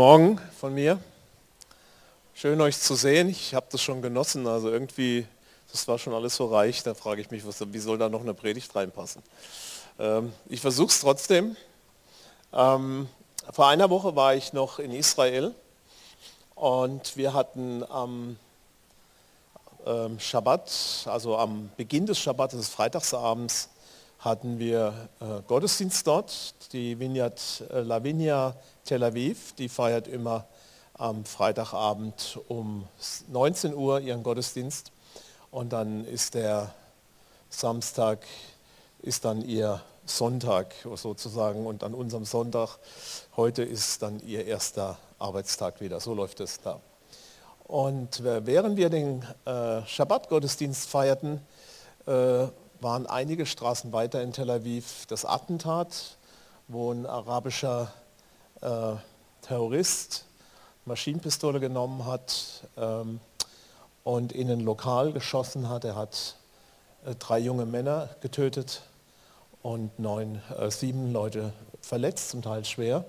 Morgen von mir. Schön euch zu sehen. Ich habe das schon genossen. Also irgendwie, das war schon alles so reich. Da frage ich mich, was, wie soll da noch eine Predigt reinpassen? Ähm, ich versuche es trotzdem. Ähm, vor einer Woche war ich noch in Israel und wir hatten am ähm, Schabbat, also am Beginn des Schabbat, des Freitagsabends, hatten wir äh, Gottesdienst dort. Die Vineyard äh, Lavinia Tel Aviv, die feiert immer am Freitagabend um 19 Uhr ihren Gottesdienst und dann ist der Samstag ist dann ihr Sonntag sozusagen und an unserem Sonntag heute ist dann ihr erster Arbeitstag wieder. So läuft es da. Und äh, während wir den Schabbat-Gottesdienst feierten, waren einige Straßen weiter in Tel Aviv das Attentat, wo ein arabischer äh, Terrorist Maschinenpistole genommen hat ähm, und in ein Lokal geschossen hat. Er hat äh, drei junge Männer getötet und neun, äh, sieben Leute verletzt, zum Teil schwer.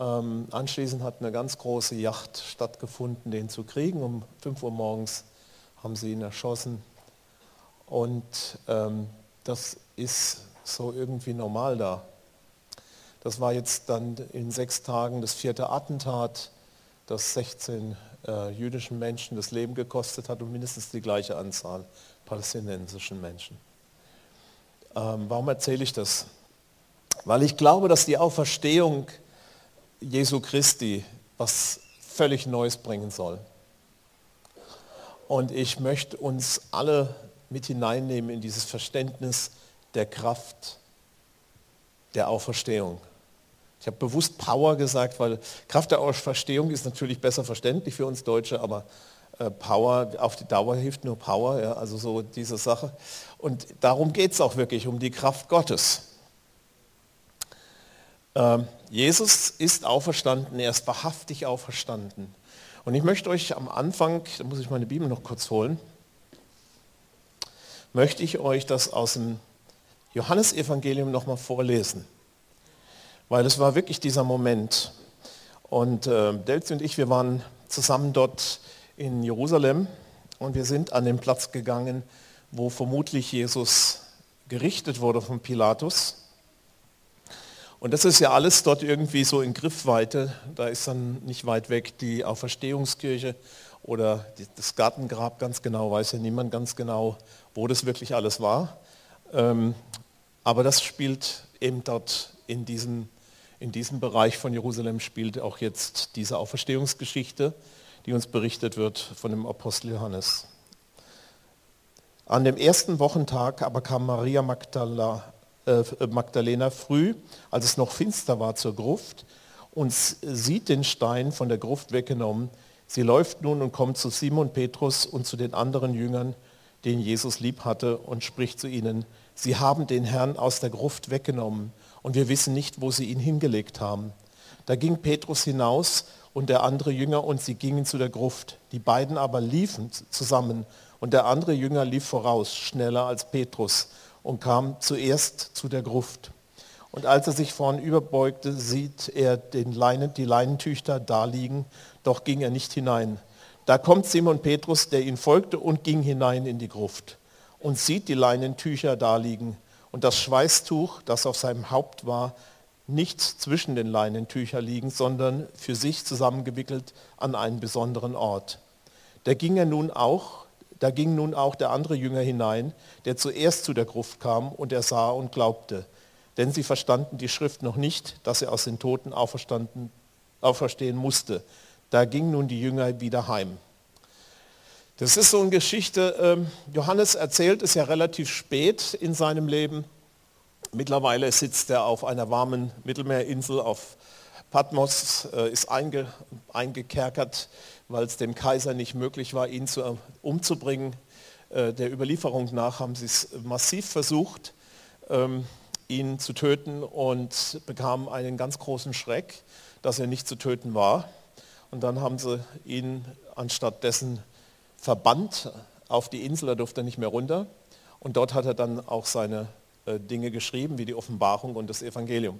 Ähm, anschließend hat eine ganz große Yacht stattgefunden, den zu kriegen. Um 5 Uhr morgens haben sie ihn erschossen. Und ähm, das ist so irgendwie normal da. Das war jetzt dann in sechs Tagen das vierte Attentat, das 16 äh, jüdischen Menschen das Leben gekostet hat und mindestens die gleiche Anzahl palästinensischen Menschen. Ähm, warum erzähle ich das? Weil ich glaube, dass die Auferstehung Jesu Christi was völlig Neues bringen soll. Und ich möchte uns alle mit hineinnehmen in dieses Verständnis der Kraft der Auferstehung. Ich habe bewusst Power gesagt, weil Kraft der Auferstehung ist natürlich besser verständlich für uns Deutsche, aber äh, Power, auf die Dauer hilft nur Power, ja, also so diese Sache. Und darum geht es auch wirklich, um die Kraft Gottes. Ähm, Jesus ist auferstanden, er ist wahrhaftig auferstanden. Und ich möchte euch am Anfang, da muss ich meine Bibel noch kurz holen, möchte ich euch das aus dem Johannesevangelium nochmal vorlesen. Weil es war wirklich dieser Moment. Und äh, Delzi und ich, wir waren zusammen dort in Jerusalem und wir sind an den Platz gegangen, wo vermutlich Jesus gerichtet wurde von Pilatus. Und das ist ja alles dort irgendwie so in Griffweite. Da ist dann nicht weit weg die Auferstehungskirche oder das Gartengrab ganz genau, weiß ja niemand ganz genau, wo das wirklich alles war. Ähm, aber das spielt eben dort in diesem, in diesem Bereich von Jerusalem spielt auch jetzt diese Auferstehungsgeschichte, die uns berichtet wird von dem Apostel Johannes. An dem ersten Wochentag aber kam Maria Magdala, Magdalena früh, als es noch finster war, zur Gruft und sieht den Stein von der Gruft weggenommen. Sie läuft nun und kommt zu Simon Petrus und zu den anderen Jüngern, den Jesus lieb hatte, und spricht zu ihnen, sie haben den Herrn aus der Gruft weggenommen und wir wissen nicht, wo sie ihn hingelegt haben. Da ging Petrus hinaus und der andere Jünger und sie gingen zu der Gruft. Die beiden aber liefen zusammen und der andere Jünger lief voraus, schneller als Petrus und kam zuerst zu der Gruft. Und als er sich vorn überbeugte, sieht er den Leinen, die Leinentücher da liegen, doch ging er nicht hinein. Da kommt Simon Petrus, der ihn folgte und ging hinein in die Gruft und sieht die Leinentücher da liegen und das Schweißtuch, das auf seinem Haupt war, nicht zwischen den Leinentüchern liegen, sondern für sich zusammengewickelt an einen besonderen Ort. Da ging er nun auch, da ging nun auch der andere Jünger hinein, der zuerst zu der Gruft kam und er sah und glaubte. Denn sie verstanden die Schrift noch nicht, dass er aus den Toten auferstanden, auferstehen musste. Da gingen nun die Jünger wieder heim. Das ist so eine Geschichte, ähm, Johannes erzählt es ja relativ spät in seinem Leben. Mittlerweile sitzt er auf einer warmen Mittelmeerinsel auf Patmos, äh, ist einge, eingekerkert, weil es dem Kaiser nicht möglich war, ihn zu, umzubringen. Äh, der Überlieferung nach haben sie es massiv versucht, ähm, ihn zu töten und bekamen einen ganz großen Schreck, dass er nicht zu töten war. Und dann haben sie ihn anstatt dessen verbannt auf die Insel, da durfte er nicht mehr runter. Und dort hat er dann auch seine äh, Dinge geschrieben, wie die Offenbarung und das Evangelium.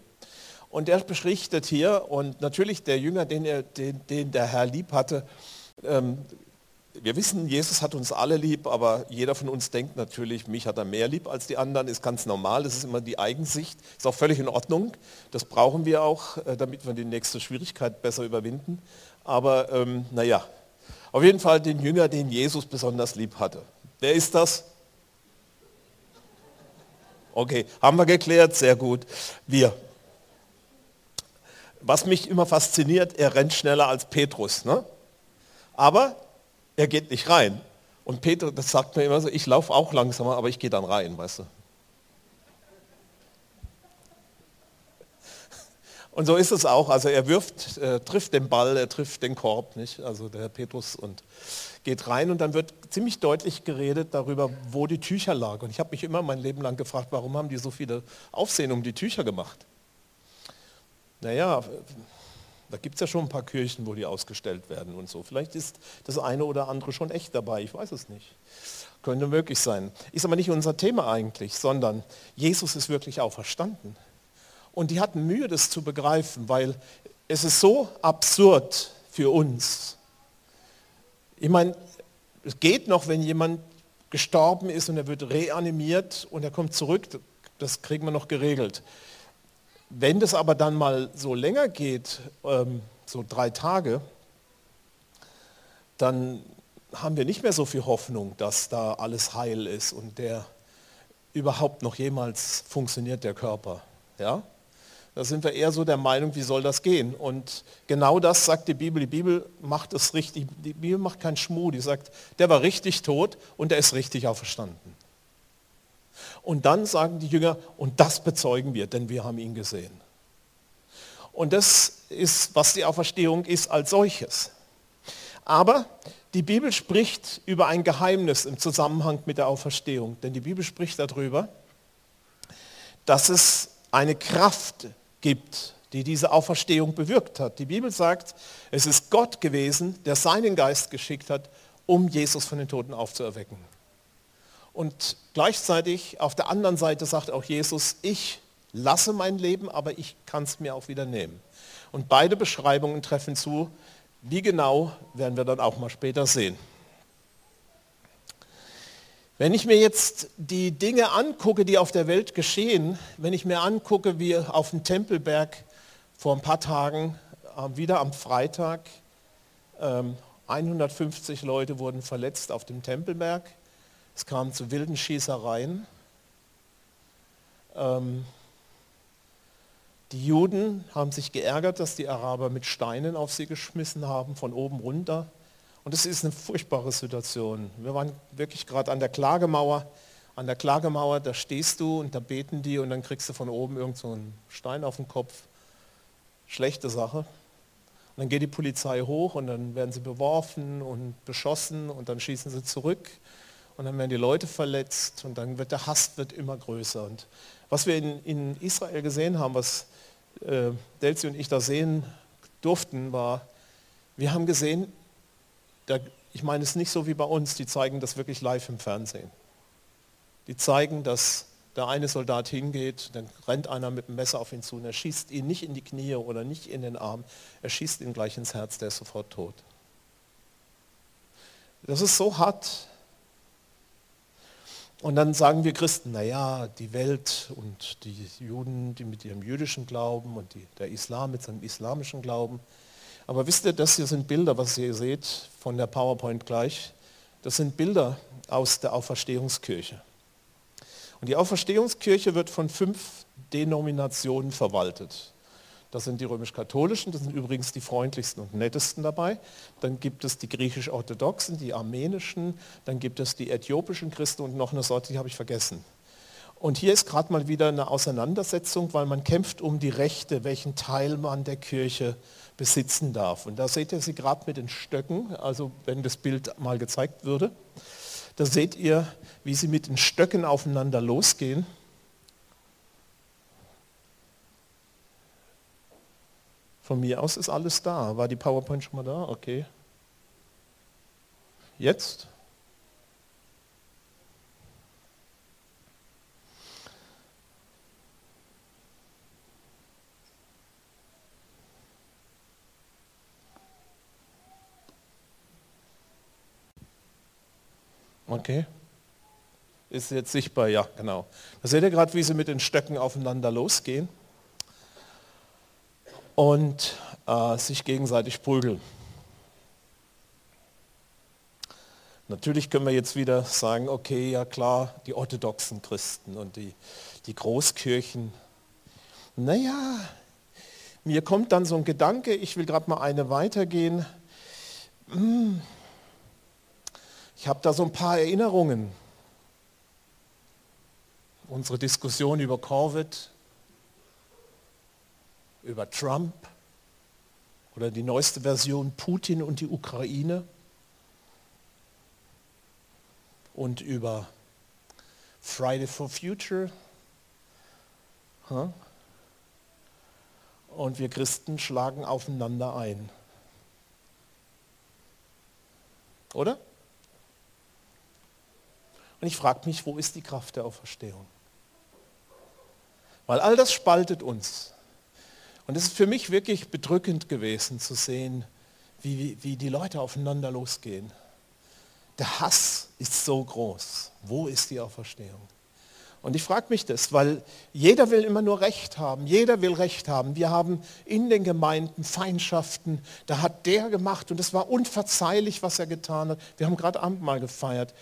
Und er berichtet hier, und natürlich der Jünger, den, er, den, den der Herr lieb hatte, ähm, wir wissen, Jesus hat uns alle lieb, aber jeder von uns denkt natürlich, mich hat er mehr lieb als die anderen, ist ganz normal, das ist immer die Eigensicht, ist auch völlig in Ordnung, das brauchen wir auch, äh, damit wir die nächste Schwierigkeit besser überwinden. Aber ähm, naja, auf jeden Fall den Jünger, den Jesus besonders lieb hatte. Wer ist das? Okay, haben wir geklärt, sehr gut. Wir. Was mich immer fasziniert, er rennt schneller als Petrus. Ne? Aber er geht nicht rein. Und Petrus, das sagt mir immer so, ich laufe auch langsamer, aber ich gehe dann rein, weißt du. Und so ist es auch. Also er wirft, er trifft den Ball, er trifft den Korb, nicht? Also der Petrus und geht rein und dann wird ziemlich deutlich geredet darüber, wo die Tücher lagen. Und ich habe mich immer mein Leben lang gefragt, warum haben die so viele Aufsehen um die Tücher gemacht? Naja, da gibt es ja schon ein paar Kirchen, wo die ausgestellt werden und so. Vielleicht ist das eine oder andere schon echt dabei, ich weiß es nicht. Könnte möglich sein. Ist aber nicht unser Thema eigentlich, sondern Jesus ist wirklich auferstanden. Und die hatten Mühe, das zu begreifen, weil es ist so absurd für uns. Ich meine, es geht noch, wenn jemand gestorben ist und er wird reanimiert und er kommt zurück, das kriegen wir noch geregelt. Wenn das aber dann mal so länger geht, ähm, so drei Tage, dann haben wir nicht mehr so viel Hoffnung, dass da alles heil ist und der überhaupt noch jemals funktioniert, der Körper. Ja? Da sind wir eher so der Meinung, wie soll das gehen? Und genau das sagt die Bibel. Die Bibel macht es richtig. Die Bibel macht keinen Schmuh. Die sagt, der war richtig tot und der ist richtig auferstanden. Und dann sagen die Jünger, und das bezeugen wir, denn wir haben ihn gesehen. Und das ist, was die Auferstehung ist als solches. Aber die Bibel spricht über ein Geheimnis im Zusammenhang mit der Auferstehung. Denn die Bibel spricht darüber, dass es eine Kraft gibt, die diese Auferstehung bewirkt hat. Die Bibel sagt, es ist Gott gewesen, der seinen Geist geschickt hat, um Jesus von den Toten aufzuerwecken. Und gleichzeitig auf der anderen Seite sagt auch Jesus, ich lasse mein Leben, aber ich kann es mir auch wieder nehmen. Und beide Beschreibungen treffen zu. Wie genau, werden wir dann auch mal später sehen. Wenn ich mir jetzt die Dinge angucke, die auf der Welt geschehen, wenn ich mir angucke, wie auf dem Tempelberg vor ein paar Tagen, äh, wieder am Freitag, 150 ähm, Leute wurden verletzt auf dem Tempelberg. Es kam zu wilden Schießereien. Ähm, die Juden haben sich geärgert, dass die Araber mit Steinen auf sie geschmissen haben, von oben runter. Und es ist eine furchtbare Situation. Wir waren wirklich gerade an der Klagemauer. An der Klagemauer, da stehst du und da beten die und dann kriegst du von oben irgend so Stein auf den Kopf. Schlechte Sache. Und dann geht die Polizei hoch und dann werden sie beworfen und beschossen und dann schießen sie zurück und dann werden die Leute verletzt und dann wird der Hass wird immer größer. Und was wir in, in Israel gesehen haben, was äh, Delzi und ich da sehen durften, war, wir haben gesehen, da, ich meine es nicht so wie bei uns, die zeigen das wirklich live im Fernsehen. Die zeigen, dass der eine Soldat hingeht, dann rennt einer mit dem Messer auf ihn zu und er schießt ihn nicht in die Knie oder nicht in den Arm, er schießt ihn gleich ins Herz, der ist sofort tot. Das ist so hart. Und dann sagen wir Christen, naja, die Welt und die Juden, die mit ihrem jüdischen Glauben und die, der Islam mit seinem islamischen Glauben, aber wisst ihr, das hier sind Bilder, was ihr seht von der PowerPoint gleich. Das sind Bilder aus der Auferstehungskirche. Und die Auferstehungskirche wird von fünf Denominationen verwaltet. Das sind die römisch-katholischen, das sind übrigens die freundlichsten und nettesten dabei. Dann gibt es die griechisch-orthodoxen, die armenischen, dann gibt es die äthiopischen Christen und noch eine Sorte, die habe ich vergessen. Und hier ist gerade mal wieder eine Auseinandersetzung, weil man kämpft um die Rechte, welchen Teil man der Kirche besitzen darf. Und da seht ihr sie gerade mit den Stöcken, also wenn das Bild mal gezeigt würde, da seht ihr, wie sie mit den Stöcken aufeinander losgehen. Von mir aus ist alles da. War die PowerPoint schon mal da? Okay. Jetzt? Okay. Ist jetzt sichtbar, ja, genau. Da seht ihr gerade, wie sie mit den Stöcken aufeinander losgehen und äh, sich gegenseitig prügeln. Natürlich können wir jetzt wieder sagen, okay, ja klar, die orthodoxen Christen und die, die Großkirchen. Naja, mir kommt dann so ein Gedanke, ich will gerade mal eine weitergehen. Hm, ich habe da so ein paar Erinnerungen. Unsere Diskussion über Corvette, über Trump oder die neueste Version Putin und die Ukraine und über Friday for Future. Und wir Christen schlagen aufeinander ein. Oder? Und ich frage mich, wo ist die Kraft der Auferstehung? Weil all das spaltet uns. Und es ist für mich wirklich bedrückend gewesen zu sehen, wie, wie die Leute aufeinander losgehen. Der Hass ist so groß. Wo ist die Auferstehung? Und ich frage mich das, weil jeder will immer nur Recht haben. Jeder will Recht haben. Wir haben in den Gemeinden Feindschaften. Da hat der gemacht und es war unverzeihlich, was er getan hat. Wir haben gerade Abendmahl gefeiert.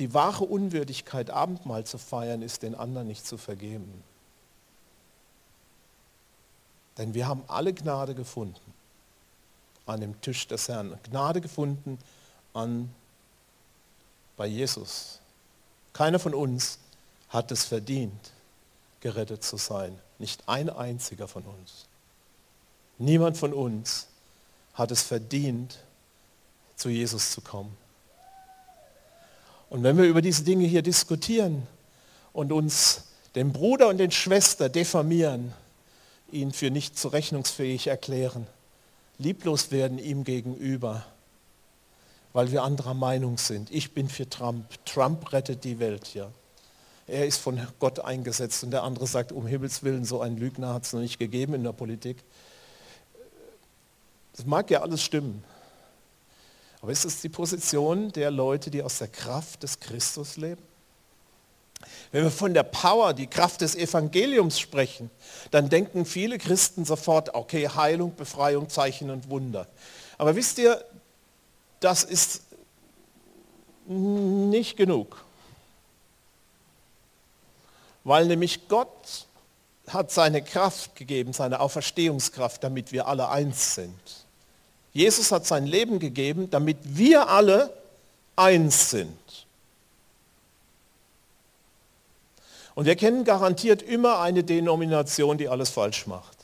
Die wahre Unwürdigkeit, Abendmahl zu feiern, ist den anderen nicht zu vergeben. Denn wir haben alle Gnade gefunden an dem Tisch des Herrn. Gnade gefunden an, bei Jesus. Keiner von uns hat es verdient, gerettet zu sein. Nicht ein einziger von uns. Niemand von uns hat es verdient, zu Jesus zu kommen. Und wenn wir über diese Dinge hier diskutieren und uns den Bruder und den Schwester diffamieren, ihn für nicht zurechnungsfähig erklären, lieblos werden ihm gegenüber, weil wir anderer Meinung sind. Ich bin für Trump. Trump rettet die Welt, ja. Er ist von Gott eingesetzt und der andere sagt, um Himmels Willen, so ein Lügner hat es noch nicht gegeben in der Politik. Das mag ja alles stimmen. Aber ist es die Position der Leute, die aus der Kraft des Christus leben? Wenn wir von der Power, die Kraft des Evangeliums sprechen, dann denken viele Christen sofort, okay, Heilung, Befreiung, Zeichen und Wunder. Aber wisst ihr, das ist nicht genug. Weil nämlich Gott hat seine Kraft gegeben, seine Auferstehungskraft, damit wir alle eins sind. Jesus hat sein Leben gegeben, damit wir alle eins sind. Und wir kennen garantiert immer eine Denomination, die alles falsch macht.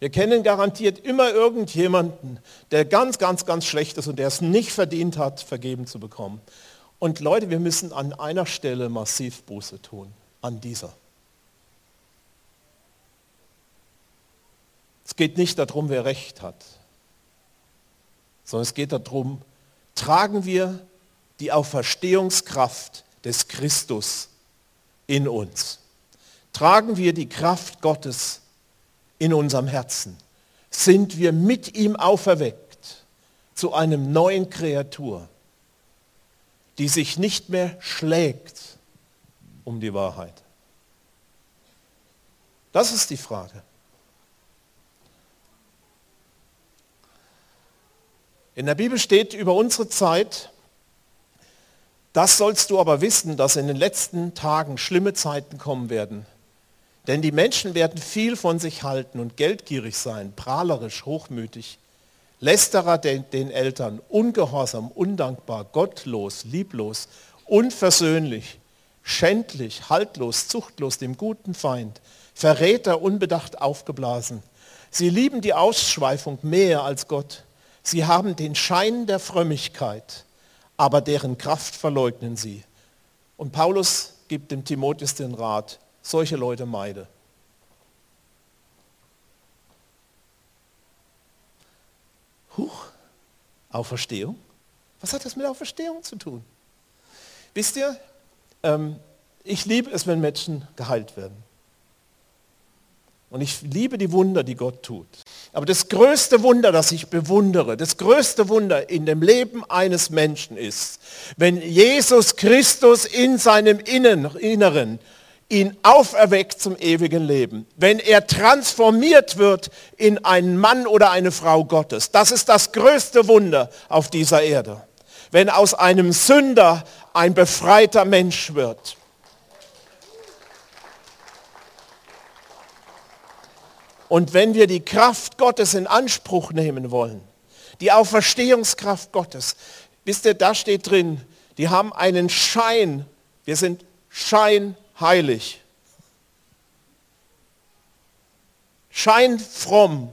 Wir kennen garantiert immer irgendjemanden, der ganz, ganz, ganz schlecht ist und der es nicht verdient hat, vergeben zu bekommen. Und Leute, wir müssen an einer Stelle massiv Buße tun, an dieser. Es geht nicht darum, wer recht hat sondern es geht darum, tragen wir die Auferstehungskraft des Christus in uns. Tragen wir die Kraft Gottes in unserem Herzen. Sind wir mit ihm auferweckt zu einem neuen Kreatur, die sich nicht mehr schlägt um die Wahrheit. Das ist die Frage. In der Bibel steht über unsere Zeit, das sollst du aber wissen, dass in den letzten Tagen schlimme Zeiten kommen werden. Denn die Menschen werden viel von sich halten und geldgierig sein, prahlerisch, hochmütig, lästerer den, den Eltern, ungehorsam, undankbar, gottlos, lieblos, unversöhnlich, schändlich, haltlos, zuchtlos, dem guten Feind, Verräter, unbedacht aufgeblasen. Sie lieben die Ausschweifung mehr als Gott. Sie haben den Schein der Frömmigkeit, aber deren Kraft verleugnen sie. Und Paulus gibt dem Timotheus den Rat, solche Leute meide. Huch, Auferstehung? Was hat das mit Auferstehung zu tun? Wisst ihr, ähm, ich liebe es, wenn Menschen geheilt werden. Und ich liebe die Wunder, die Gott tut. Aber das größte Wunder, das ich bewundere, das größte Wunder in dem Leben eines Menschen ist, wenn Jesus Christus in seinem Inneren ihn auferweckt zum ewigen Leben, wenn er transformiert wird in einen Mann oder eine Frau Gottes. Das ist das größte Wunder auf dieser Erde. Wenn aus einem Sünder ein befreiter Mensch wird. Und wenn wir die Kraft Gottes in Anspruch nehmen wollen, die Auferstehungskraft Gottes, wisst ihr, da steht drin, die haben einen Schein, wir sind scheinheilig, scheinfromm.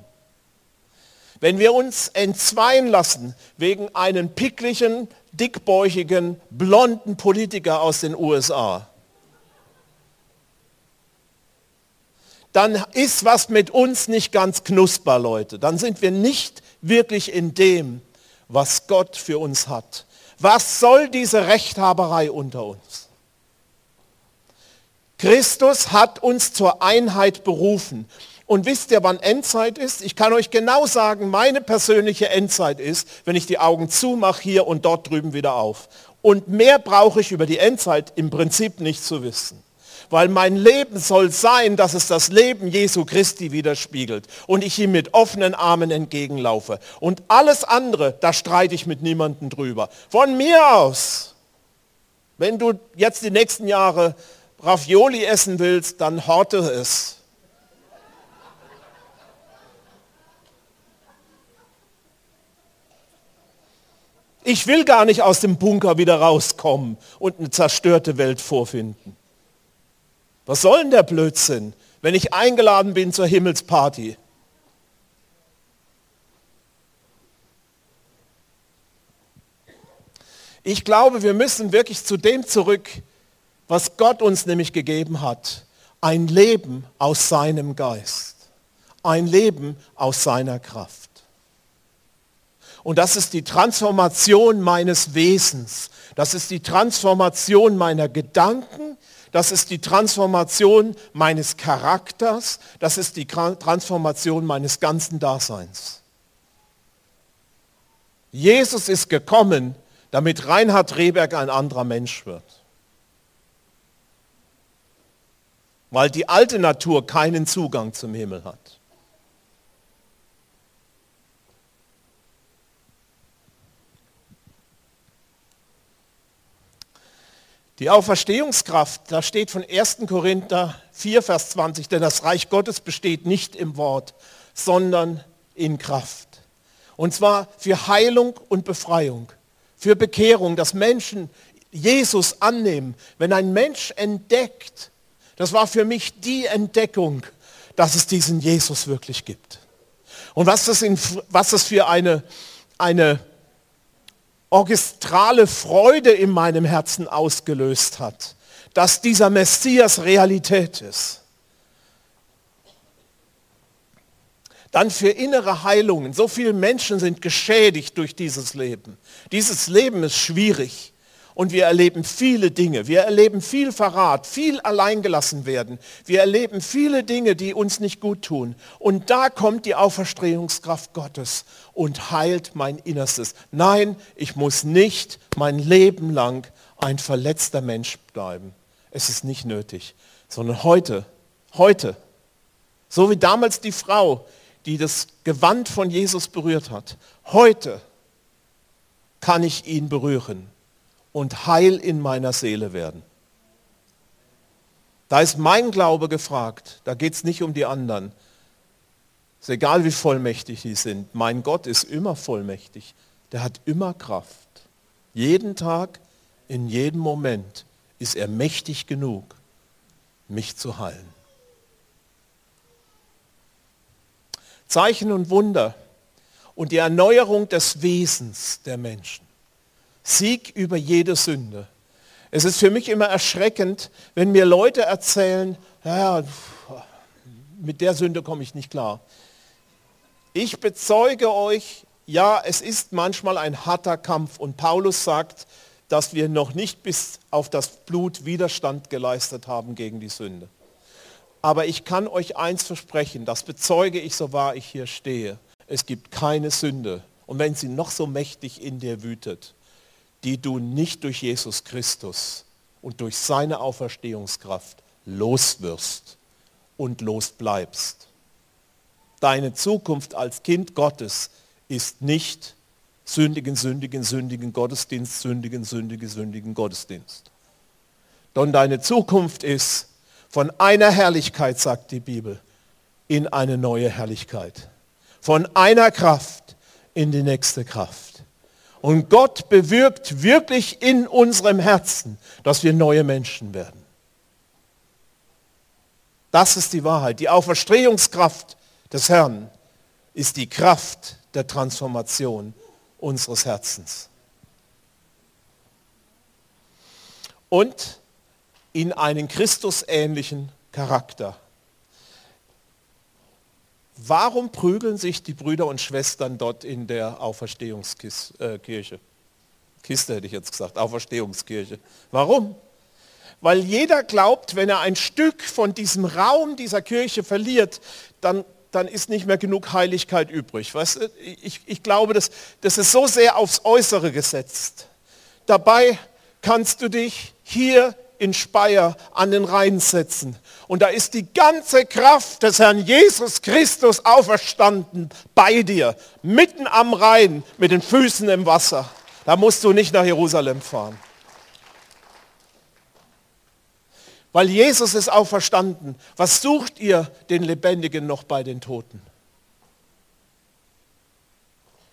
Wenn wir uns entzweien lassen wegen einem picklichen, dickbäuchigen, blonden Politiker aus den USA, dann ist was mit uns nicht ganz knusper, Leute. Dann sind wir nicht wirklich in dem, was Gott für uns hat. Was soll diese Rechthaberei unter uns? Christus hat uns zur Einheit berufen. Und wisst ihr, wann Endzeit ist? Ich kann euch genau sagen, meine persönliche Endzeit ist, wenn ich die Augen zumache hier und dort drüben wieder auf. Und mehr brauche ich über die Endzeit im Prinzip nicht zu wissen. Weil mein Leben soll sein, dass es das Leben Jesu Christi widerspiegelt und ich ihm mit offenen Armen entgegenlaufe. Und alles andere, da streite ich mit niemandem drüber. Von mir aus, wenn du jetzt die nächsten Jahre Ravioli essen willst, dann horte es. Ich will gar nicht aus dem Bunker wieder rauskommen und eine zerstörte Welt vorfinden. Was soll denn der Blödsinn, wenn ich eingeladen bin zur Himmelsparty? Ich glaube, wir müssen wirklich zu dem zurück, was Gott uns nämlich gegeben hat. Ein Leben aus seinem Geist. Ein Leben aus seiner Kraft. Und das ist die Transformation meines Wesens. Das ist die Transformation meiner Gedanken. Das ist die Transformation meines Charakters. Das ist die Transformation meines ganzen Daseins. Jesus ist gekommen, damit Reinhard Rehberg ein anderer Mensch wird. Weil die alte Natur keinen Zugang zum Himmel hat. Die Auferstehungskraft, da steht von 1. Korinther 4, Vers 20, denn das Reich Gottes besteht nicht im Wort, sondern in Kraft. Und zwar für Heilung und Befreiung, für Bekehrung, dass Menschen Jesus annehmen. Wenn ein Mensch entdeckt, das war für mich die Entdeckung, dass es diesen Jesus wirklich gibt. Und was das, in, was das für eine, eine orchestrale Freude in meinem Herzen ausgelöst hat, dass dieser Messias Realität ist. Dann für innere Heilungen. So viele Menschen sind geschädigt durch dieses Leben. Dieses Leben ist schwierig und wir erleben viele Dinge. Wir erleben viel Verrat, viel alleingelassen werden. Wir erleben viele Dinge, die uns nicht gut tun. Und da kommt die Auferstehungskraft Gottes und heilt mein Innerstes. Nein, ich muss nicht mein Leben lang ein verletzter Mensch bleiben. Es ist nicht nötig, sondern heute, heute, so wie damals die Frau, die das Gewand von Jesus berührt hat, heute kann ich ihn berühren und heil in meiner Seele werden. Da ist mein Glaube gefragt. Da geht es nicht um die anderen. Es ist egal, wie vollmächtig die sind. Mein Gott ist immer vollmächtig. Der hat immer Kraft. Jeden Tag, in jedem Moment ist er mächtig genug, mich zu heilen. Zeichen und Wunder und die Erneuerung des Wesens der Menschen. Sieg über jede Sünde. Es ist für mich immer erschreckend, wenn mir Leute erzählen, ja, mit der Sünde komme ich nicht klar. Ich bezeuge euch, ja, es ist manchmal ein harter Kampf und Paulus sagt, dass wir noch nicht bis auf das Blut Widerstand geleistet haben gegen die Sünde. Aber ich kann euch eins versprechen, das bezeuge ich, so wahr ich hier stehe. Es gibt keine Sünde. Und wenn sie noch so mächtig in dir wütet, die du nicht durch Jesus Christus und durch seine Auferstehungskraft loswirst und losbleibst. Deine Zukunft als Kind Gottes ist nicht sündigen, sündigen, sündigen Gottesdienst, sündigen, sündigen, sündigen Gottesdienst. Denn deine Zukunft ist von einer Herrlichkeit, sagt die Bibel, in eine neue Herrlichkeit. Von einer Kraft in die nächste Kraft. Und Gott bewirkt wirklich in unserem Herzen, dass wir neue Menschen werden. Das ist die Wahrheit. Die Auferstehungskraft des Herrn ist die Kraft der Transformation unseres Herzens. Und in einen Christusähnlichen Charakter. Warum prügeln sich die Brüder und Schwestern dort in der Auferstehungskirche? Kiste hätte ich jetzt gesagt, Auferstehungskirche. Warum? Weil jeder glaubt, wenn er ein Stück von diesem Raum dieser Kirche verliert, dann dann ist nicht mehr genug Heiligkeit übrig. Weißt du? ich, ich glaube, das, das ist so sehr aufs Äußere gesetzt. Dabei kannst du dich hier in Speyer an den Rhein setzen. Und da ist die ganze Kraft des Herrn Jesus Christus auferstanden bei dir, mitten am Rhein mit den Füßen im Wasser. Da musst du nicht nach Jerusalem fahren. weil Jesus ist auferstanden. Was sucht ihr den Lebendigen noch bei den Toten?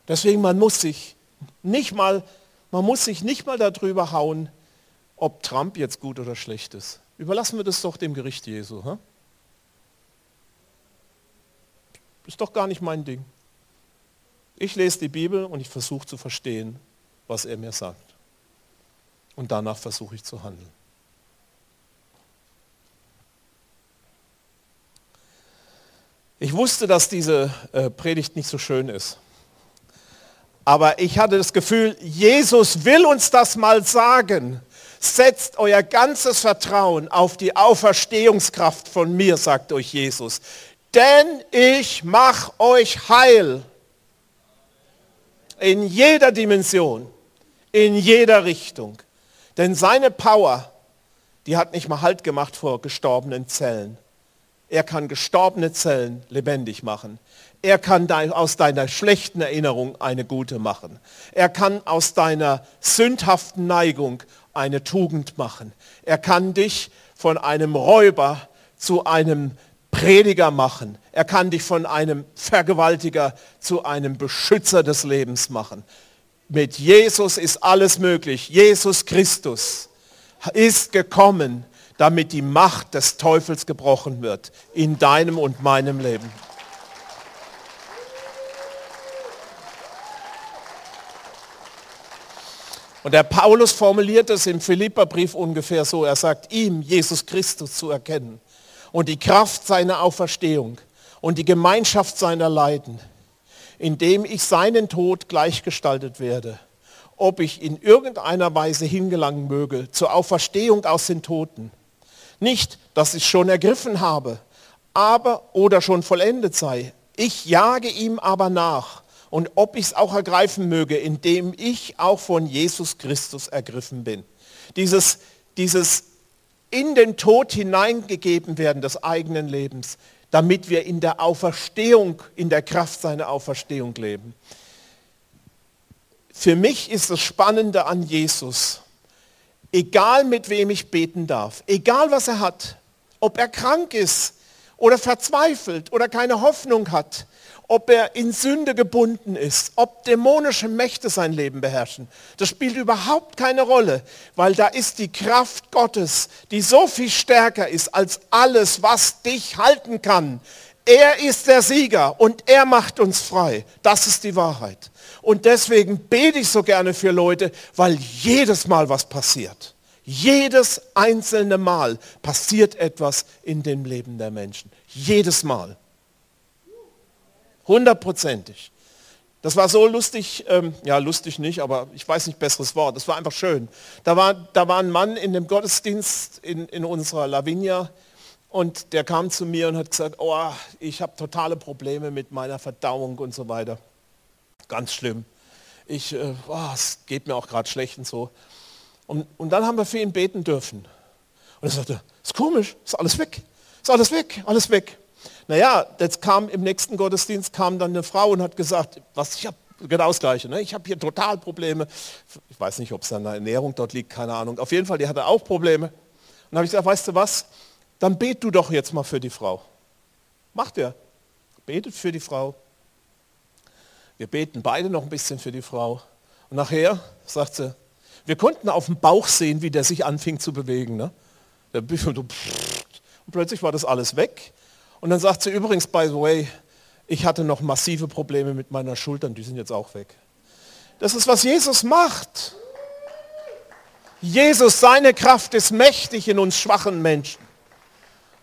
Deswegen man muss sich nicht mal, man muss sich nicht mal darüber hauen, ob Trump jetzt gut oder schlecht ist. Überlassen wir das doch dem Gericht Jesu. Hm? Ist doch gar nicht mein Ding. Ich lese die Bibel und ich versuche zu verstehen, was er mir sagt. Und danach versuche ich zu handeln. Ich wusste, dass diese äh, Predigt nicht so schön ist. Aber ich hatte das Gefühl, Jesus will uns das mal sagen. Setzt euer ganzes Vertrauen auf die Auferstehungskraft von mir, sagt euch Jesus. Denn ich mache euch heil. In jeder Dimension, in jeder Richtung. Denn seine Power, die hat nicht mal Halt gemacht vor gestorbenen Zellen. Er kann gestorbene Zellen lebendig machen. Er kann aus deiner schlechten Erinnerung eine gute machen. Er kann aus deiner sündhaften Neigung eine Tugend machen. Er kann dich von einem Räuber zu einem Prediger machen. Er kann dich von einem Vergewaltiger zu einem Beschützer des Lebens machen. Mit Jesus ist alles möglich. Jesus Christus ist gekommen, damit die Macht des Teufels gebrochen wird in deinem und meinem Leben. Und der Paulus formuliert es im Philipperbrief ungefähr so. Er sagt, ihm, Jesus Christus, zu erkennen und die Kraft seiner Auferstehung und die Gemeinschaft seiner Leiden, indem ich seinen Tod gleichgestaltet werde, ob ich in irgendeiner Weise hingelangen möge zur Auferstehung aus den Toten. Nicht, dass ich schon ergriffen habe, aber oder schon vollendet sei. Ich jage ihm aber nach und ob ich es auch ergreifen möge, indem ich auch von Jesus Christus ergriffen bin. Dieses, dieses in den Tod hineingegeben werden des eigenen Lebens, damit wir in der Auferstehung, in der Kraft seiner Auferstehung leben. Für mich ist das Spannende an Jesus, egal mit wem ich beten darf, egal was er hat, ob er krank ist oder verzweifelt oder keine Hoffnung hat, ob er in Sünde gebunden ist, ob dämonische Mächte sein Leben beherrschen. Das spielt überhaupt keine Rolle, weil da ist die Kraft Gottes, die so viel stärker ist als alles, was dich halten kann. Er ist der Sieger und er macht uns frei. Das ist die Wahrheit. Und deswegen bete ich so gerne für Leute, weil jedes Mal was passiert. Jedes einzelne Mal passiert etwas in dem Leben der Menschen. Jedes Mal. Hundertprozentig. Das war so lustig, ähm, ja lustig nicht, aber ich weiß nicht besseres Wort. Das war einfach schön. Da war, da war ein Mann in dem Gottesdienst in, in unserer Lavinia und der kam zu mir und hat gesagt, oh, ich habe totale Probleme mit meiner Verdauung und so weiter. Ganz schlimm. Ich, äh, oh, es geht mir auch gerade schlecht und so. Und, und dann haben wir für ihn beten dürfen. Und er sagte, ist komisch, ist alles weg. Ist alles weg, alles weg. Naja, jetzt kam im nächsten Gottesdienst kam dann eine Frau und hat gesagt, was ich habe genau das Gleiche. Ne? Ich habe hier total Probleme. Ich weiß nicht, ob es an der Ernährung dort liegt, keine Ahnung. Auf jeden Fall, die hatte auch Probleme. Und dann habe ich gesagt, weißt du was, dann bet du doch jetzt mal für die Frau. Macht er. Betet für die Frau. Wir beten beide noch ein bisschen für die Frau. Und nachher sagt sie, wir konnten auf dem Bauch sehen, wie der sich anfing zu bewegen. Ne? Und plötzlich war das alles weg. Und dann sagt sie übrigens, by the way, ich hatte noch massive Probleme mit meiner Schultern, die sind jetzt auch weg. Das ist, was Jesus macht. Jesus, seine Kraft ist mächtig in uns schwachen Menschen.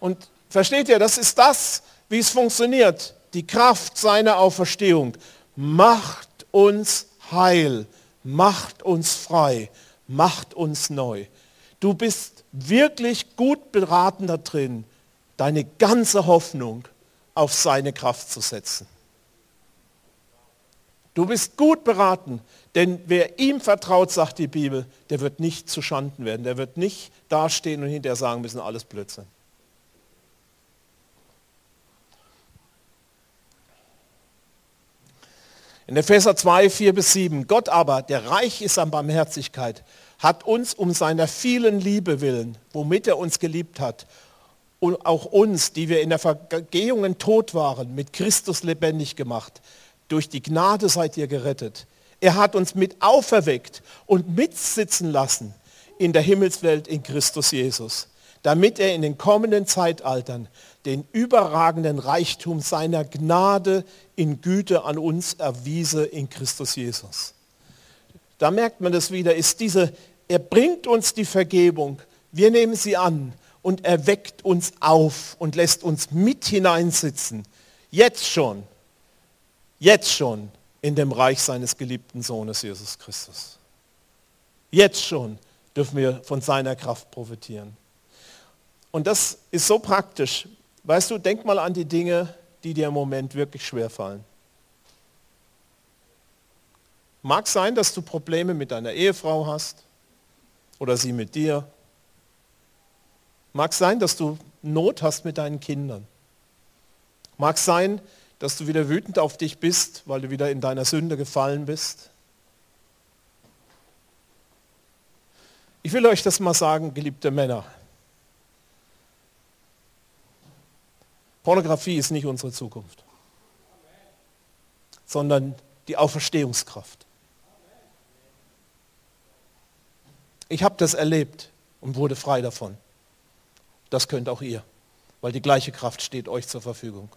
Und versteht ihr, das ist das, wie es funktioniert. Die Kraft seiner Auferstehung macht uns heil, macht uns frei, macht uns neu. Du bist wirklich gut beraten da drin, deine ganze Hoffnung auf seine Kraft zu setzen. Du bist gut beraten, denn wer ihm vertraut, sagt die Bibel, der wird nicht zu Schanden werden. Der wird nicht dastehen und hinterher sagen müssen, alles Blödsinn. In Epheser 2, 4 bis 7. Gott aber, der reich ist an Barmherzigkeit, hat uns um seiner vielen Liebe willen, womit er uns geliebt hat, und auch uns, die wir in der Vergehungen tot waren, mit Christus lebendig gemacht. Durch die Gnade seid ihr gerettet. Er hat uns mit auferweckt und mitsitzen lassen in der Himmelswelt in Christus Jesus, damit er in den kommenden Zeitaltern den überragenden Reichtum seiner Gnade in Güte an uns erwiese in Christus Jesus. Da merkt man das wieder, ist diese, er bringt uns die Vergebung, wir nehmen sie an und er weckt uns auf und lässt uns mit hineinsitzen, jetzt schon, jetzt schon in dem Reich seines geliebten Sohnes Jesus Christus. Jetzt schon dürfen wir von seiner Kraft profitieren. Und das ist so praktisch. Weißt du, denk mal an die Dinge, die dir im Moment wirklich schwer fallen. Mag sein, dass du Probleme mit deiner Ehefrau hast oder sie mit dir Mag sein, dass du Not hast mit deinen Kindern. Mag sein, dass du wieder wütend auf dich bist, weil du wieder in deiner Sünde gefallen bist. Ich will euch das mal sagen, geliebte Männer. Pornografie ist nicht unsere Zukunft, sondern die Auferstehungskraft. Ich habe das erlebt und wurde frei davon. Das könnt auch ihr, weil die gleiche Kraft steht euch zur Verfügung.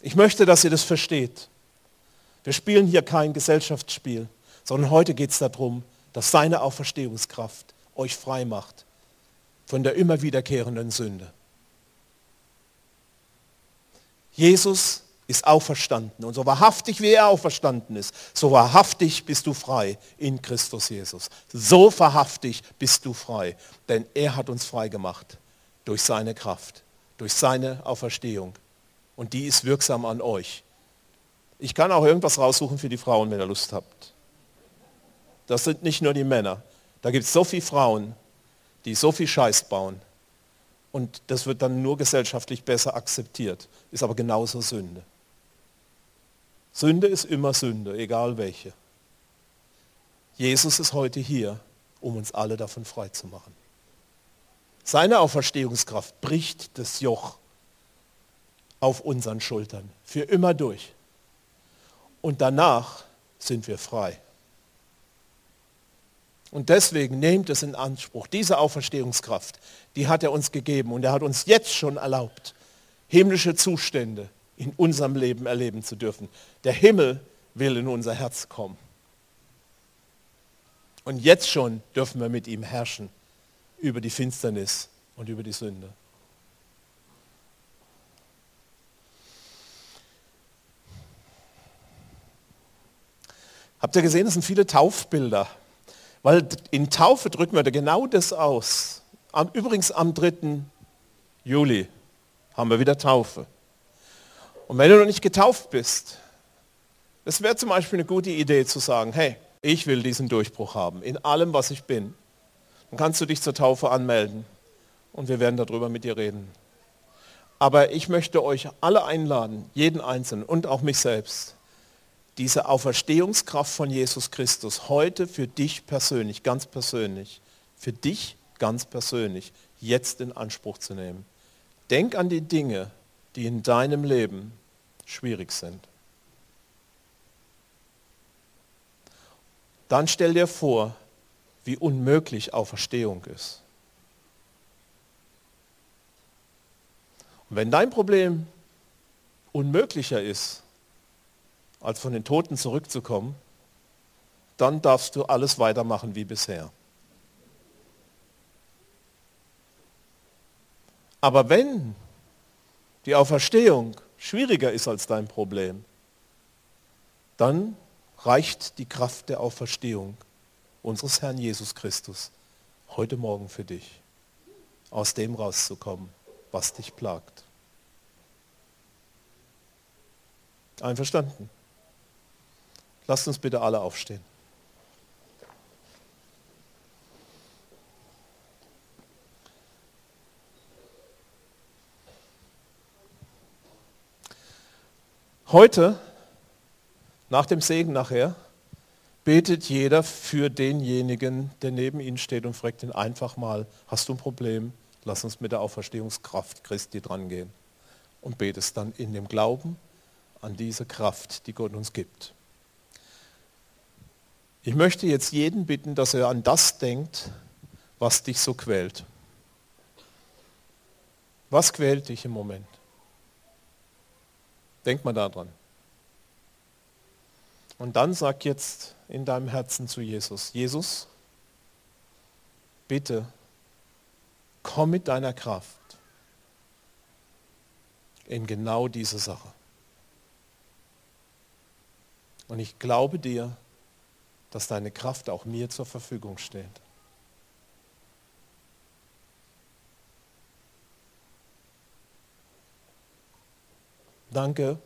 Ich möchte, dass ihr das versteht. Wir spielen hier kein Gesellschaftsspiel, sondern heute geht es darum, dass seine Auferstehungskraft euch frei macht von der immer wiederkehrenden Sünde. Jesus ist auferstanden. Und so wahrhaftig wie er auferstanden ist, so wahrhaftig bist du frei in Christus Jesus. So wahrhaftig bist du frei, denn er hat uns frei gemacht durch seine Kraft, durch seine Auferstehung. Und die ist wirksam an euch. Ich kann auch irgendwas raussuchen für die Frauen, wenn ihr Lust habt. Das sind nicht nur die Männer. Da gibt es so viele Frauen, die so viel Scheiß bauen. Und das wird dann nur gesellschaftlich besser akzeptiert. Ist aber genauso Sünde. Sünde ist immer Sünde, egal welche. Jesus ist heute hier, um uns alle davon frei zu machen. Seine Auferstehungskraft bricht das Joch auf unseren Schultern, für immer durch. Und danach sind wir frei. Und deswegen nehmt es in Anspruch. Diese Auferstehungskraft, die hat er uns gegeben und er hat uns jetzt schon erlaubt, himmlische Zustände in unserem Leben erleben zu dürfen. Der Himmel will in unser Herz kommen. Und jetzt schon dürfen wir mit ihm herrschen über die Finsternis und über die Sünde. Habt ihr gesehen, es sind viele Taufbilder. Weil in Taufe drücken wir da genau das aus. Übrigens am 3. Juli haben wir wieder Taufe. Und wenn du noch nicht getauft bist, es wäre zum Beispiel eine gute Idee zu sagen, hey, ich will diesen Durchbruch haben in allem, was ich bin. Dann kannst du dich zur Taufe anmelden und wir werden darüber mit dir reden. Aber ich möchte euch alle einladen, jeden Einzelnen und auch mich selbst, diese Auferstehungskraft von Jesus Christus heute für dich persönlich, ganz persönlich, für dich ganz persönlich, jetzt in Anspruch zu nehmen. Denk an die Dinge, die in deinem Leben schwierig sind. Dann stell dir vor, wie unmöglich Auferstehung ist. Und wenn dein Problem unmöglicher ist, als von den Toten zurückzukommen, dann darfst du alles weitermachen wie bisher. Aber wenn die Auferstehung schwieriger ist als dein Problem, dann reicht die Kraft der Auferstehung unseres Herrn Jesus Christus heute Morgen für dich, aus dem rauszukommen, was dich plagt. Einverstanden? Lasst uns bitte alle aufstehen. Heute, nach dem Segen nachher, betet jeder für denjenigen, der neben ihnen steht und fragt ihn einfach mal, hast du ein Problem? Lass uns mit der Auferstehungskraft Christi drangehen. Und betest dann in dem Glauben an diese Kraft, die Gott uns gibt. Ich möchte jetzt jeden bitten, dass er an das denkt, was dich so quält. Was quält dich im Moment? Denk mal daran. Und dann sag jetzt in deinem Herzen zu Jesus, Jesus, bitte komm mit deiner Kraft in genau diese Sache. Und ich glaube dir, dass deine Kraft auch mir zur Verfügung steht. Danke,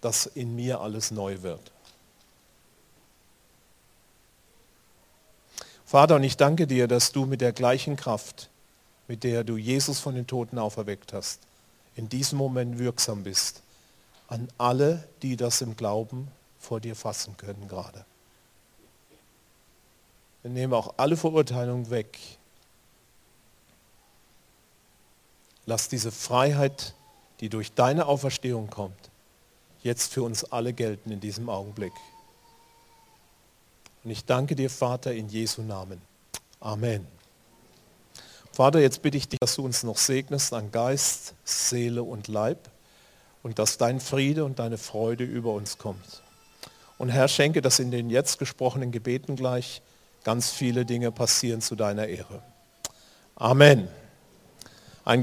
dass in mir alles neu wird. Vater, und ich danke dir, dass du mit der gleichen Kraft, mit der du Jesus von den Toten auferweckt hast, in diesem Moment wirksam bist an alle, die das im Glauben vor dir fassen können gerade. Wir nehmen auch alle Verurteilung weg. Lass diese Freiheit, die durch deine Auferstehung kommt, jetzt für uns alle gelten in diesem Augenblick. Und ich danke dir, Vater, in Jesu Namen. Amen. Vater, jetzt bitte ich dich, dass du uns noch segnest an Geist, Seele und Leib und dass dein Friede und deine Freude über uns kommt. Und Herr, schenke, dass in den jetzt gesprochenen Gebeten gleich ganz viele Dinge passieren zu deiner Ehre. Amen. Ein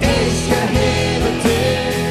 Ich erhebe dich.